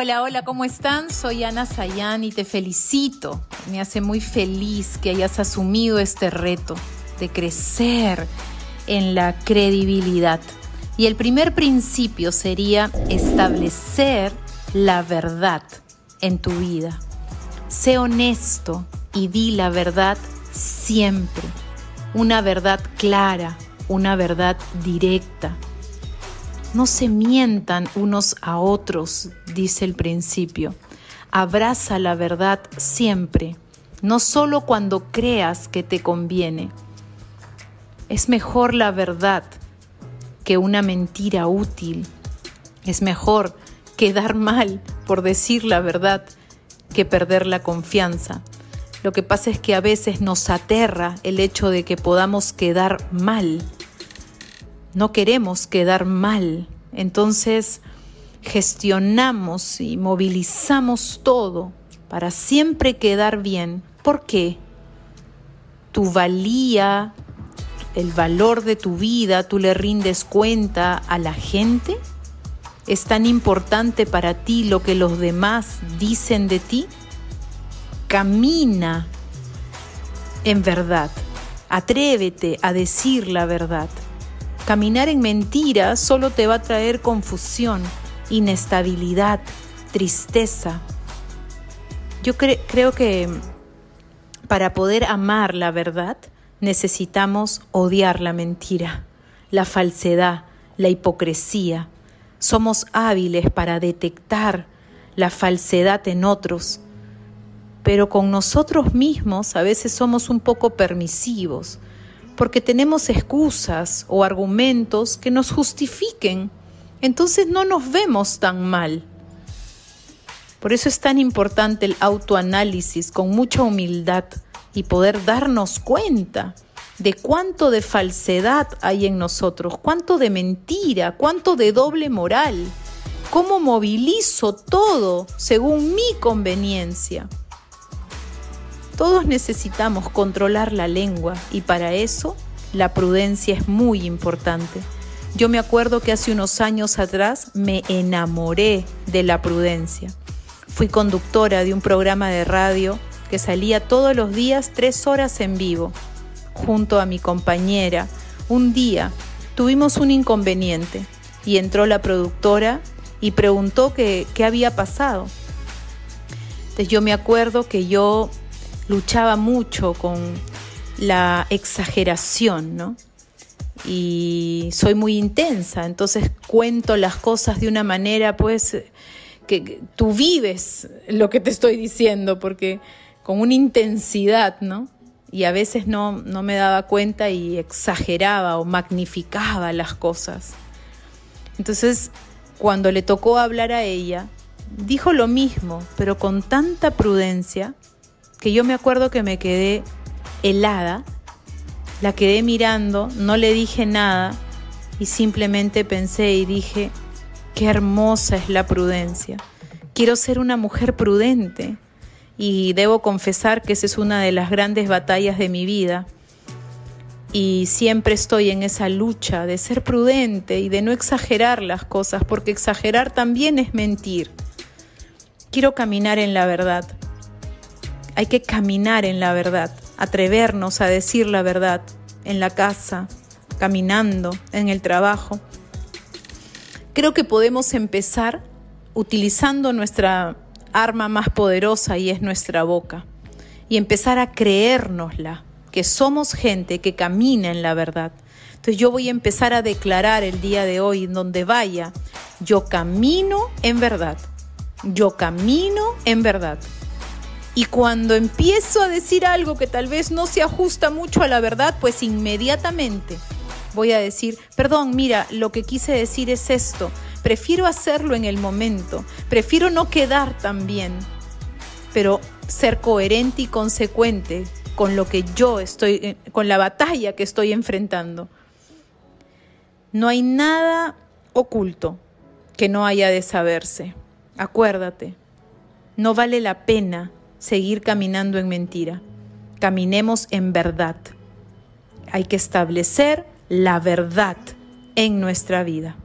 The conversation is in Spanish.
Hola, hola, ¿cómo están? Soy Ana Sayan y te felicito. Me hace muy feliz que hayas asumido este reto de crecer en la credibilidad. Y el primer principio sería establecer la verdad en tu vida. Sé honesto y di la verdad siempre. Una verdad clara, una verdad directa no se mientan unos a otros, dice el principio. Abraza la verdad siempre, no solo cuando creas que te conviene. Es mejor la verdad que una mentira útil. Es mejor quedar mal por decir la verdad que perder la confianza. Lo que pasa es que a veces nos aterra el hecho de que podamos quedar mal no queremos quedar mal. Entonces gestionamos y movilizamos todo para siempre quedar bien. ¿Por qué? Tu valía, el valor de tu vida, tú le rindes cuenta a la gente. ¿Es tan importante para ti lo que los demás dicen de ti? Camina en verdad. Atrévete a decir la verdad. Caminar en mentiras solo te va a traer confusión, inestabilidad, tristeza. Yo creo que para poder amar la verdad necesitamos odiar la mentira, la falsedad, la hipocresía. Somos hábiles para detectar la falsedad en otros, pero con nosotros mismos a veces somos un poco permisivos porque tenemos excusas o argumentos que nos justifiquen. Entonces no nos vemos tan mal. Por eso es tan importante el autoanálisis con mucha humildad y poder darnos cuenta de cuánto de falsedad hay en nosotros, cuánto de mentira, cuánto de doble moral, cómo movilizo todo según mi conveniencia. Todos necesitamos controlar la lengua y para eso la prudencia es muy importante. Yo me acuerdo que hace unos años atrás me enamoré de la prudencia. Fui conductora de un programa de radio que salía todos los días tres horas en vivo. Junto a mi compañera, un día tuvimos un inconveniente y entró la productora y preguntó qué, había pasado. Entonces yo me acuerdo que yo luchaba mucho con la exageración, ¿no? Y soy muy intensa, entonces cuento las cosas de una manera, pues, que tú vives lo que te estoy diciendo, porque con una intensidad, ¿no? Y a veces no, no me daba cuenta y exageraba o magnificaba las cosas. Entonces, cuando le tocó hablar a ella, dijo lo mismo, pero con tanta prudencia que yo me acuerdo que me quedé helada, la quedé mirando, no le dije nada y simplemente pensé y dije, qué hermosa es la prudencia. Quiero ser una mujer prudente y debo confesar que esa es una de las grandes batallas de mi vida. Y siempre estoy en esa lucha de ser prudente y de no exagerar las cosas, porque exagerar también es mentir. Quiero caminar en la verdad. Hay que caminar en la verdad, atrevernos a decir la verdad en la casa, caminando, en el trabajo. Creo que podemos empezar utilizando nuestra arma más poderosa y es nuestra boca y empezar a creérnosla, que somos gente que camina en la verdad. Entonces yo voy a empezar a declarar el día de hoy, en donde vaya, yo camino en verdad, yo camino en verdad. Y cuando empiezo a decir algo que tal vez no se ajusta mucho a la verdad, pues inmediatamente voy a decir, perdón, mira, lo que quise decir es esto. Prefiero hacerlo en el momento, prefiero no quedar tan bien, pero ser coherente y consecuente con lo que yo estoy, eh, con la batalla que estoy enfrentando. No hay nada oculto que no haya de saberse. Acuérdate, no vale la pena seguir caminando en mentira. Caminemos en verdad. Hay que establecer la verdad en nuestra vida.